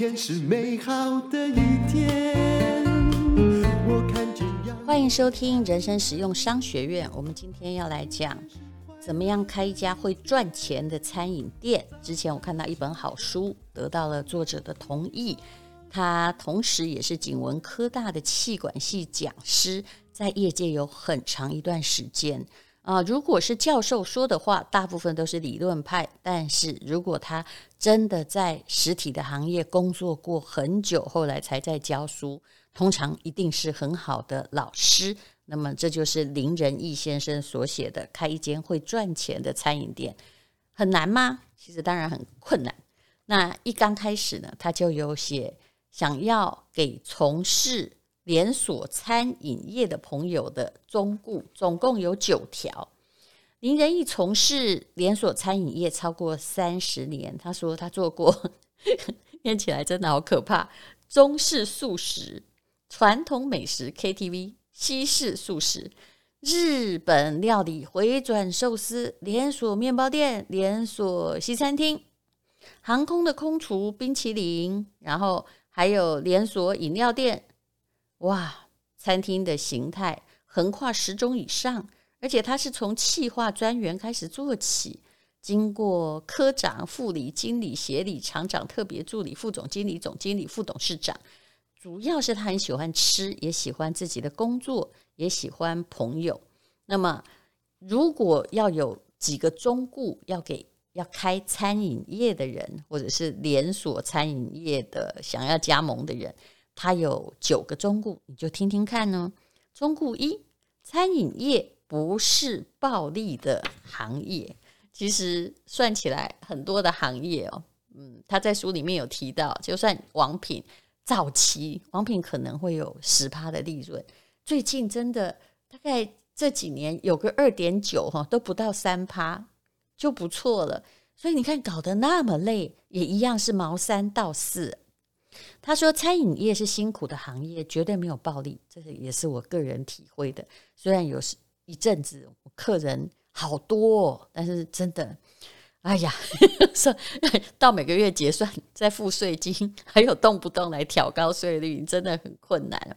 天是美好的一天。我看见欢迎收听人生实用商学院。我们今天要来讲怎么样开一家会赚钱的餐饮店。之前我看到一本好书，得到了作者的同意。他同时也是景文科大的气管系讲师，在业界有很长一段时间。啊、如果是教授说的话，大部分都是理论派。但是如果他真的在实体的行业工作过很久，后来才在教书，通常一定是很好的老师。那么这就是林仁义先生所写的《开一间会赚钱的餐饮店》，很难吗？其实当然很困难。那一刚开始呢，他就有写想要给从事。连锁餐饮业的朋友的忠告总共有九条。林仁义从事连锁餐饮业超过三十年，他说他做过，念起来真的好可怕：中式素食、传统美食 KTV、西式素食、日本料理、回转寿司、连锁面包店、连锁西餐厅、航空的空厨、冰淇淋，然后还有连锁饮料店。哇，餐厅的形态横跨十种以上，而且他是从企划专员开始做起，经过科长、副理、经理、协理、厂长、特别助理、副总经理、总经理、副董事长。主要是他很喜欢吃，也喜欢自己的工作，也喜欢朋友。那么，如果要有几个忠告，要给要开餐饮业的人，或者是连锁餐饮业的想要加盟的人。它有九个忠告，你就听听看呢。忠告一：餐饮业不是暴利的行业。其实算起来，很多的行业哦，嗯，他在书里面有提到，就算王品早期，王品可能会有十趴的利润，最近真的大概这几年有个二点九哈，都不到三趴，就不错了。所以你看，搞得那么累，也一样是毛三到四。他说：“餐饮业是辛苦的行业，绝对没有暴利，这个也是我个人体会的。虽然有时一阵子客人好多哦，但是真的，哎呀，说到每个月结算再付税金，还有动不动来调高税率，真的很困难。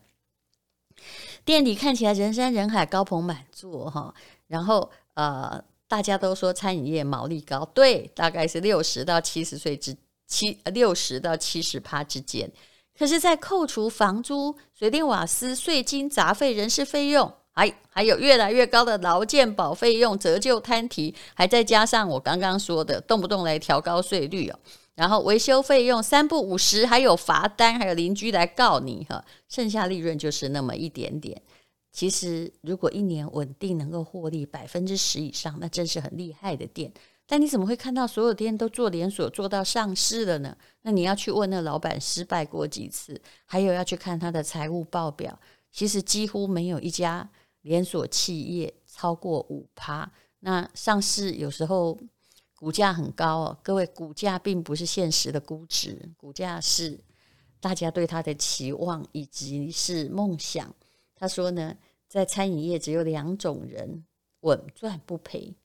店里看起来人山人海，高朋满座哈。然后呃，大家都说餐饮业毛利高，对，大概是六十到七十岁之。”七六十到七十趴之间，可是，在扣除房租、水电瓦斯、税金、杂费、人事费用，还还有越来越高的劳健保费用、折旧摊提，还再加上我刚刚说的动不动来调高税率哦，然后维修费用三不五时，还有罚单，还有邻居来告你哈，剩下利润就是那么一点点。其实，如果一年稳定能够获利百分之十以上，那真是很厉害的店。但你怎么会看到所有店都做连锁做到上市了呢？那你要去问那老板失败过几次，还有要去看他的财务报表。其实几乎没有一家连锁企业超过五趴。那上市有时候股价很高哦，各位，股价并不是现实的估值，股价是大家对他的期望以及是梦想。他说呢，在餐饮业只有两种人稳赚不赔。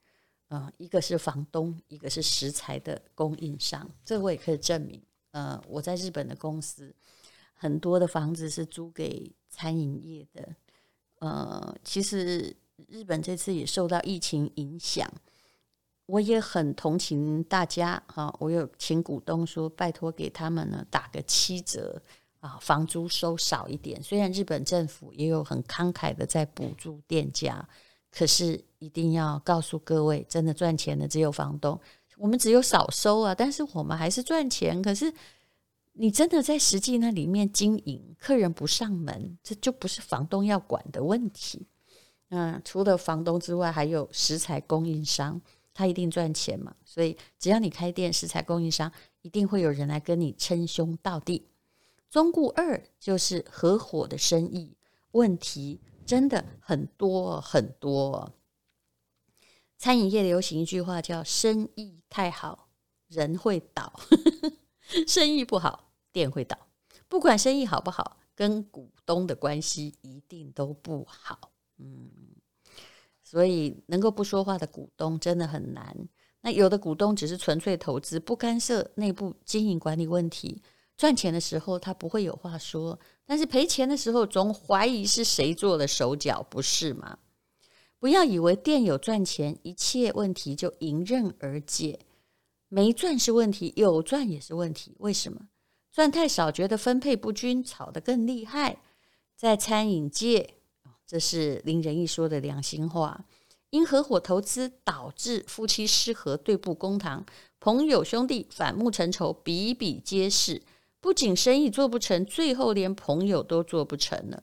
呃，一个是房东，一个是食材的供应商。这我也可以证明。呃，我在日本的公司，很多的房子是租给餐饮业的。呃，其实日本这次也受到疫情影响，我也很同情大家哈。我有请股东说，拜托给他们呢打个七折啊，房租收少一点。虽然日本政府也有很慷慨的在补助店家。可是一定要告诉各位，真的赚钱的只有房东，我们只有少收啊，但是我们还是赚钱。可是你真的在实际那里面经营，客人不上门，这就不是房东要管的问题。嗯，除了房东之外，还有食材供应商，他一定赚钱嘛。所以只要你开店，食材供应商一定会有人来跟你称兄道弟。中顾二就是合伙的生意问题。真的很多很多，餐饮业流行一句话叫“生意太好，人会倒；生意不好，店会倒。不管生意好不好，跟股东的关系一定都不好。嗯，所以能够不说话的股东真的很难。那有的股东只是纯粹投资，不干涉内部经营管理问题，赚钱的时候他不会有话说，但是赔钱的时候总怀疑是谁做了手脚，不是吗？不要以为店有赚钱，一切问题就迎刃而解。没赚是问题，有赚也是问题。为什么？赚太少，觉得分配不均，吵得更厉害。在餐饮界，这是林仁义说的良心话。因合伙投资导致夫妻失和，对簿公堂，朋友兄弟反目成仇，比比皆是。不仅生意做不成，最后连朋友都做不成了。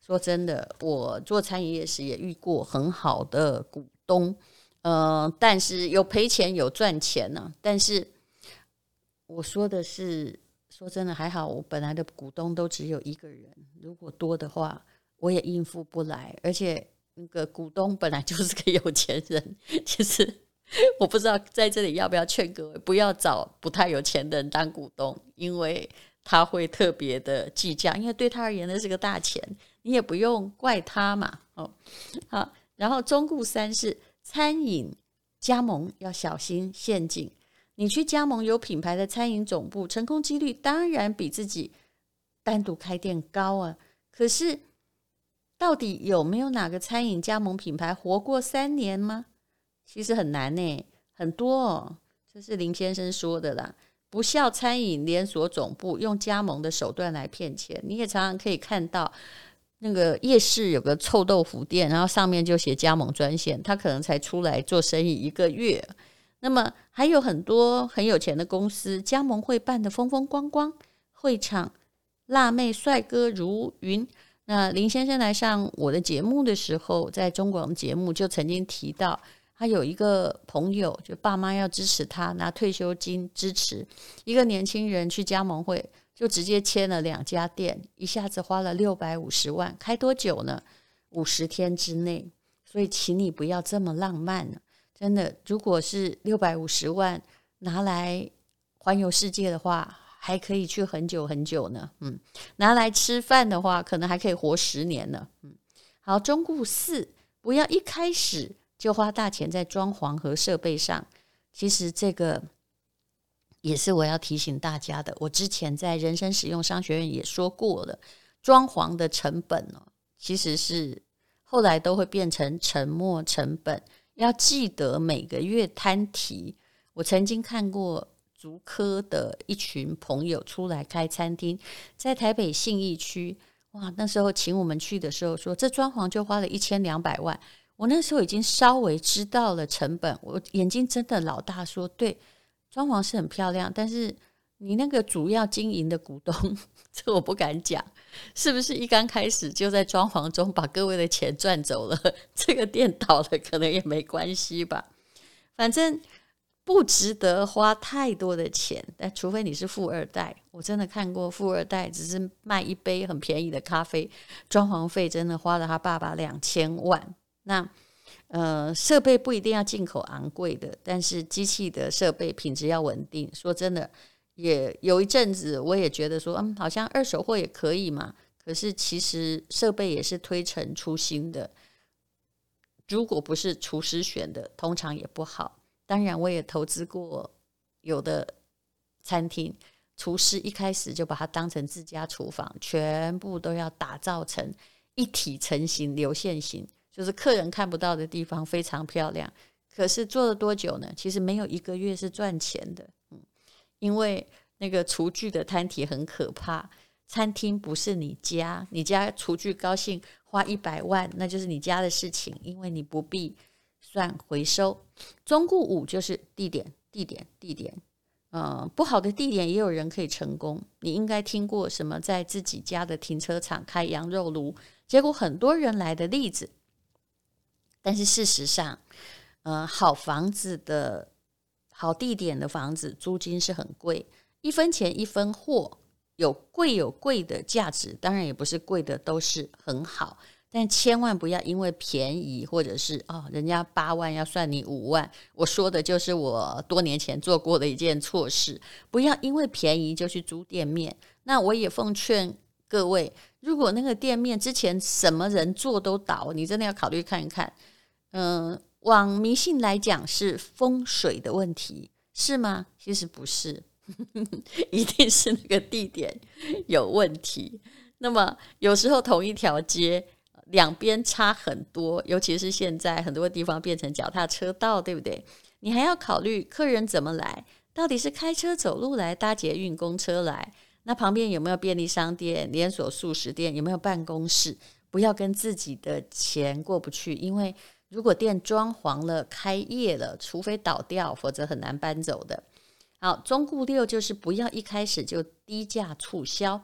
说真的，我做餐饮业时也遇过很好的股东，嗯、但是有赔钱有赚钱呢、但是我说的是，说真的还好，我本来的股东都只有一个人，如果多的话，我也应付不来。而且那个股东本来就是个有钱人，其 实 我不知道在这里要不要劝各位不要找不太有钱的人当股东，因为他会特别的计较，因为对他而言那是个大钱。你也不用怪他嘛，哦，好，然后中固三是餐饮加盟要小心陷阱。你去加盟有品牌的餐饮总部，成功几率当然比自己单独开店高啊。可是，到底有没有哪个餐饮加盟品牌活过三年吗？其实很难呢，很多哦。这是林先生说的啦。不孝餐饮连锁总部用加盟的手段来骗钱，你也常常可以看到。那个夜市有个臭豆腐店，然后上面就写加盟专线，他可能才出来做生意一个月。那么还有很多很有钱的公司，加盟会办得风风光光，会场辣妹帅哥如云。那林先生来上我的节目的时候，在中广节目就曾经提到，他有一个朋友，就爸妈要支持他拿退休金支持一个年轻人去加盟会。就直接签了两家店，一下子花了六百五十万，开多久呢？五十天之内。所以，请你不要这么浪漫了。真的，如果是六百五十万拿来环游世界的话，还可以去很久很久呢。嗯，拿来吃饭的话，可能还可以活十年呢。嗯，好，忠告四，不要一开始就花大钱在装潢和设备上。其实这个。也是我要提醒大家的。我之前在人生实用商学院也说过了，装潢的成本呢，其实是后来都会变成沉没成本。要记得每个月摊提。我曾经看过竹科的一群朋友出来开餐厅，在台北信义区，哇，那时候请我们去的时候说，这装潢就花了一千两百万。我那时候已经稍微知道了成本，我眼睛真的老大，说对。装潢是很漂亮，但是你那个主要经营的股东，这我不敢讲，是不是一刚开始就在装潢中把各位的钱赚走了？这个店倒了可能也没关系吧，反正不值得花太多的钱。但除非你是富二代，我真的看过富二代只是卖一杯很便宜的咖啡，装潢费真的花了他爸爸两千万。那。呃，设备不一定要进口昂贵的，但是机器的设备品质要稳定。说真的，也有一阵子我也觉得说，嗯，好像二手货也可以嘛。可是其实设备也是推陈出新的，如果不是厨师选的，通常也不好。当然，我也投资过有的餐厅，厨师一开始就把它当成自家厨房，全部都要打造成一体成型流线型。就是客人看不到的地方非常漂亮，可是做了多久呢？其实没有一个月是赚钱的，嗯，因为那个厨具的摊体很可怕。餐厅不是你家，你家厨具高兴花一百万，那就是你家的事情，因为你不必算回收。忠告五就是地点，地点，地点。嗯，不好的地点也有人可以成功。你应该听过什么在自己家的停车场开羊肉炉，结果很多人来的例子。但是事实上，呃，好房子的好地点的房子，租金是很贵，一分钱一分货，有贵有贵的价值，当然也不是贵的都是很好，但千万不要因为便宜或者是哦，人家八万要算你五万，我说的就是我多年前做过的一件错事，不要因为便宜就去租店面。那我也奉劝各位，如果那个店面之前什么人做都倒，你真的要考虑看一看。嗯，往迷信来讲是风水的问题，是吗？其实不是，一定是那个地点有问题。那么有时候同一条街两边差很多，尤其是现在很多地方变成脚踏车道，对不对？你还要考虑客人怎么来，到底是开车走路来、搭捷运、公车来？那旁边有没有便利商店、连锁素食店？有没有办公室？不要跟自己的钱过不去，因为如果店装潢了、开业了，除非倒掉，否则很难搬走的。好，中固六就是不要一开始就低价促销，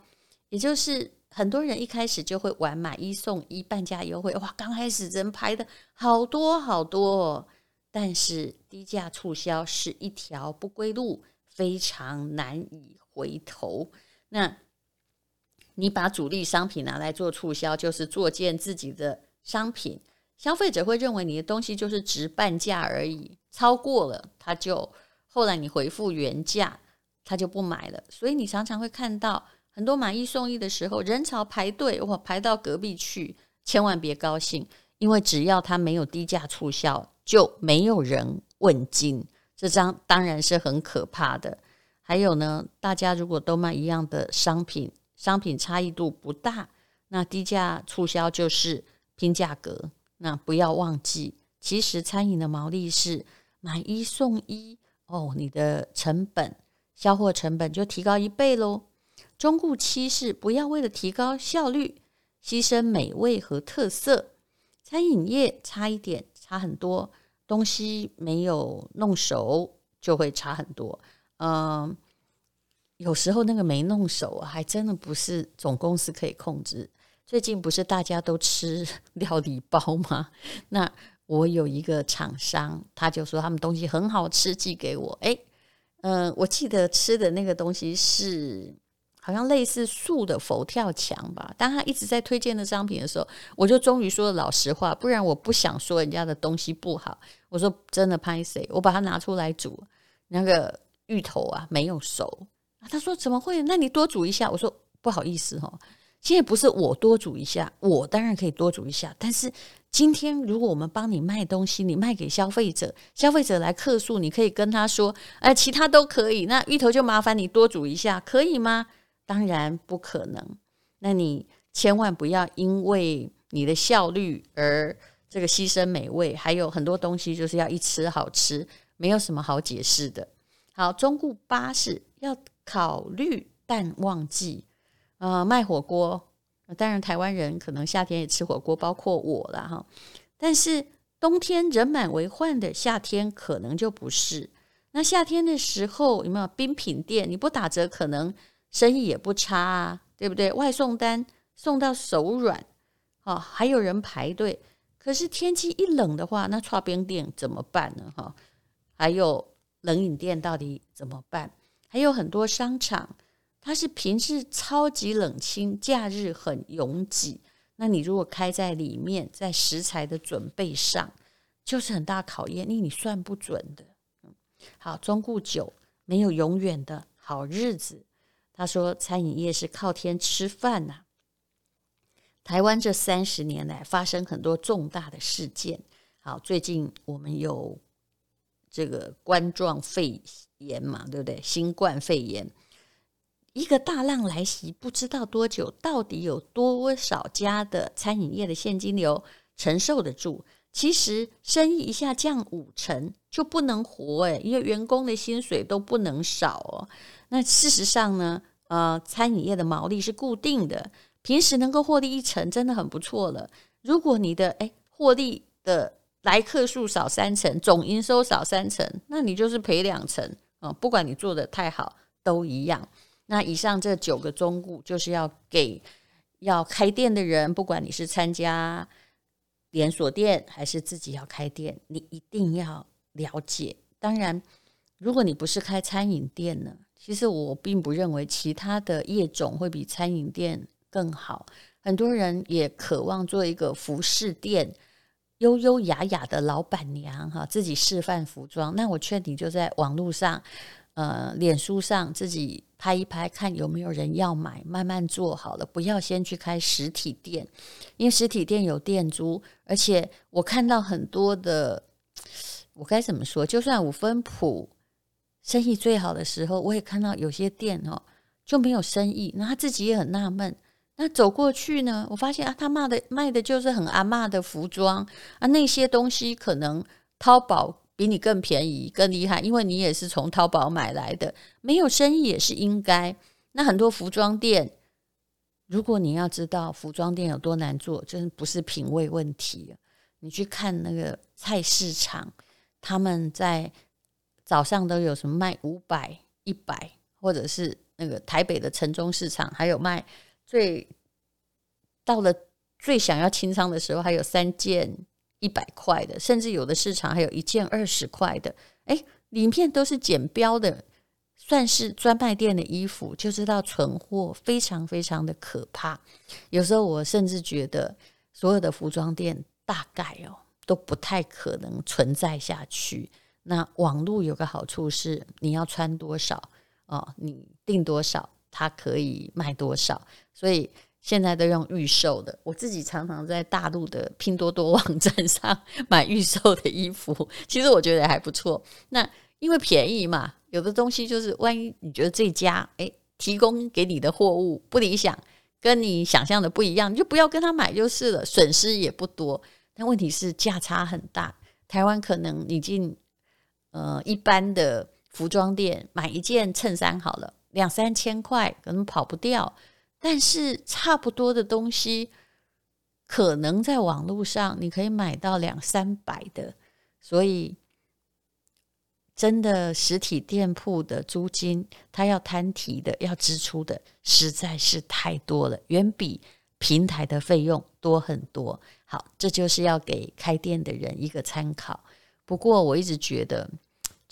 也就是很多人一开始就会玩买一送一、半价优惠，哇，刚开始人排的好多好多哦。但是低价促销是一条不归路，非常难以回头。那你把主力商品拿来做促销，就是作贱自己的商品，消费者会认为你的东西就是值半价而已，超过了他就后来你回复原价，他就不买了。所以你常常会看到很多买一送一的时候，人潮排队，哇，排到隔壁去，千万别高兴，因为只要他没有低价促销。就没有人问津，这张当然是很可怕的。还有呢，大家如果都卖一样的商品，商品差异度不大，那低价促销就是拼价格。那不要忘记，其实餐饮的毛利是买一送一哦，你的成本销货成本就提高一倍喽。中固七是不要为了提高效率，牺牲美味和特色。餐饮业差一点。差很多，东西没有弄熟就会差很多。嗯，有时候那个没弄熟还真的不是总公司可以控制。最近不是大家都吃 料理包吗？那我有一个厂商，他就说他们东西很好吃，寄给我。诶，嗯，我记得吃的那个东西是。好像类似素的佛跳墙吧。当他一直在推荐的商品的时候，我就终于说老实话，不然我不想说人家的东西不好。我说真的拍谁，我把它拿出来煮，那个芋头啊没有熟。他说怎么会？那你多煮一下。我说不好意思哈，现在不是我多煮一下，我当然可以多煮一下。但是今天如果我们帮你卖东西，你卖给消费者，消费者来客诉，你可以跟他说，哎，其他都可以，那芋头就麻烦你多煮一下，可以吗？当然不可能，那你千万不要因为你的效率而这个牺牲美味，还有很多东西就是要一吃好吃，没有什么好解释的。好，忠告八是要考虑淡旺季，呃，卖火锅，当然台湾人可能夏天也吃火锅，包括我了哈。但是冬天人满为患的夏天可能就不是。那夏天的时候有没有冰品店？你不打折可能。生意也不差啊，对不对？外送单送到手软，哦，还有人排队。可是天气一冷的话，那串冰店怎么办呢？哈，还有冷饮店到底怎么办？还有很多商场，它是平日超级冷清，假日很拥挤。那你如果开在里面，在食材的准备上，就是很大考验，因为你算不准的。好，忠告九，没有永远的好日子。他说：“餐饮业是靠天吃饭呐。台湾这三十年来发生很多重大的事件。好，最近我们有这个冠状肺炎嘛，对不对？新冠肺炎一个大浪来袭，不知道多久，到底有多少家的餐饮业的现金流承受得住？其实生意一下降五成就不能活诶，因为员工的薪水都不能少哦。”那事实上呢，呃，餐饮业的毛利是固定的，平时能够获利一成，真的很不错了。如果你的诶获利的来客数少三成，总营收少三成，那你就是赔两成啊，呃！不管你做得太好，都一样。那以上这九个忠告，就是要给要开店的人，不管你是参加连锁店还是自己要开店，你一定要了解。当然，如果你不是开餐饮店呢？其实我并不认为其他的业种会比餐饮店更好。很多人也渴望做一个服饰店，优优雅雅的老板娘哈，自己示范服装。那我劝你就在网络上，呃，脸书上自己拍一拍，看有没有人要买，慢慢做好了，不要先去开实体店，因为实体店有店租，而且我看到很多的，我该怎么说？就算五分埔。生意最好的时候，我也看到有些店哦就没有生意，那他自己也很纳闷。那走过去呢，我发现啊，他卖的卖的就是很阿嬷的服装啊，那些东西可能淘宝比你更便宜、更厉害，因为你也是从淘宝买来的，没有生意也是应该。那很多服装店，如果你要知道服装店有多难做，真不是品味问题。你去看那个菜市场，他们在。早上都有什么卖五百、一百，或者是那个台北的城中市场，还有卖最到了最想要清仓的时候，还有三件一百块的，甚至有的市场还有一件二十块的。哎，里面都是剪标的，算是专卖店的衣服，就知道存货非常非常的可怕。有时候我甚至觉得，所有的服装店大概哦都不太可能存在下去。那网络有个好处是，你要穿多少哦，你订多少，它可以卖多少。所以现在都用预售的。我自己常常在大陆的拼多多网站上买预售的衣服，其实我觉得还不错。那因为便宜嘛，有的东西就是万一你觉得这家诶提供给你的货物不理想，跟你想象的不一样，你就不要跟他买就是了，损失也不多。但问题是价差很大，台湾可能已经。呃，一般的服装店买一件衬衫好了，两三千块可能跑不掉，但是差不多的东西，可能在网络上你可以买到两三百的，所以真的实体店铺的租金，它要摊提的、要支出的实在是太多了，远比平台的费用多很多。好，这就是要给开店的人一个参考。不过我一直觉得，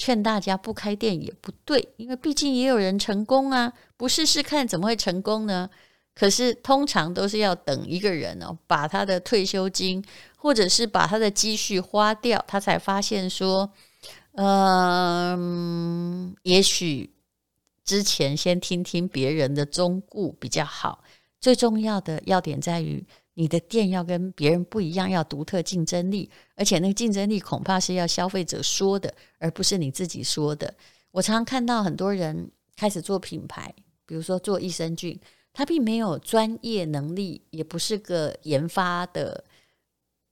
劝大家不开店也不对，因为毕竟也有人成功啊，不试试看怎么会成功呢？可是通常都是要等一个人哦，把他的退休金或者是把他的积蓄花掉，他才发现说，嗯，也许之前先听听别人的忠告比较好。最重要的要点在于。你的店要跟别人不一样，要独特竞争力，而且那个竞争力恐怕是要消费者说的，而不是你自己说的。我常常看到很多人开始做品牌，比如说做益生菌，他并没有专业能力，也不是个研发的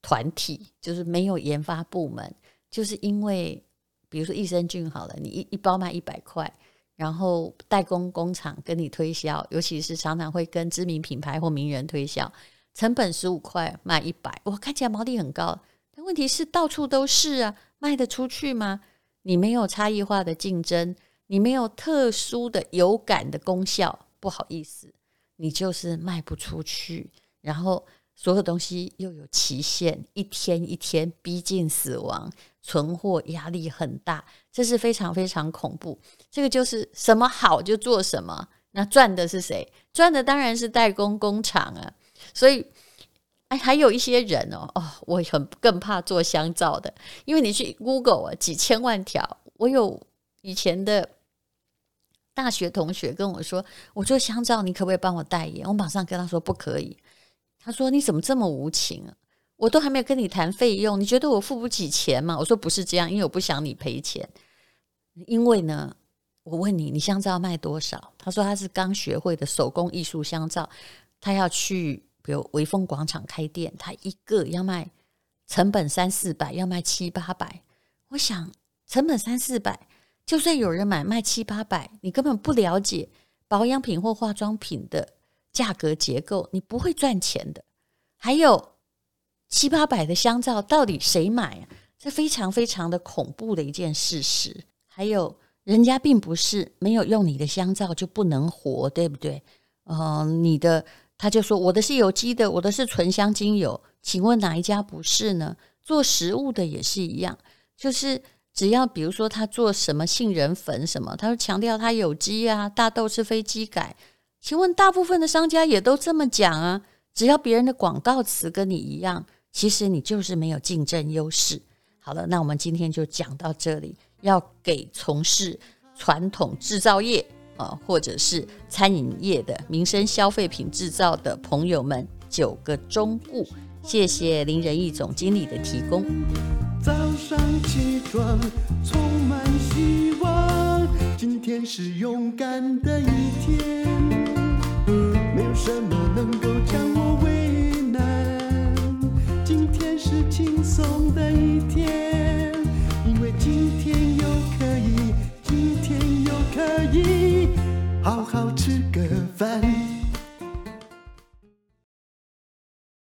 团体，就是没有研发部门，就是因为比如说益生菌好了，你一一包卖一百块，然后代工工厂跟你推销，尤其是常常会跟知名品牌或名人推销。成本十五块卖一百，哇，看起来毛利很高。但问题是到处都是啊，卖得出去吗？你没有差异化的竞争，你没有特殊的有感的功效，不好意思，你就是卖不出去。然后所有东西又有期限，一天一天逼近死亡，存货压力很大，这是非常非常恐怖。这个就是什么好就做什么，那赚的是谁？赚的当然是代工工厂啊。所以，哎，还有一些人哦，哦，我很更怕做香皂的，因为你去 Google 啊，几千万条。我有以前的大学同学跟我说，我做香皂，你可不可以帮我代言？我马上跟他说不可以。他说你怎么这么无情啊？我都还没有跟你谈费用，你觉得我付不起钱吗？我说不是这样，因为我不想你赔钱。因为呢，我问你，你香皂卖多少？他说他是刚学会的手工艺术香皂，他要去。比如微风广场开店，他一个要卖成本三四百，要卖七八百。我想成本三四百，就算有人买卖七八百，你根本不了解保养品或化妆品的价格结构，你不会赚钱的。还有七八百的香皂，到底谁买啊？这非常非常的恐怖的一件事实。还有，人家并不是没有用你的香皂就不能活，对不对？嗯、呃，你的。他就说：“我的是有机的，我的是纯香精油，请问哪一家不是呢？做食物的也是一样，就是只要比如说他做什么杏仁粉什么，他说强调他有机啊，大豆是非基改。请问大部分的商家也都这么讲啊？只要别人的广告词跟你一样，其实你就是没有竞争优势。好了，那我们今天就讲到这里，要给从事传统制造业。”啊，或者是餐饮业的民生消费品制造的朋友们，九个忠告，谢谢林仁义总经理的提供。早上起床充满希望今天是勇敢的一天，没有什么能够将我为难。今天是轻松的一天，因为今天又可以，可以好好吃个饭。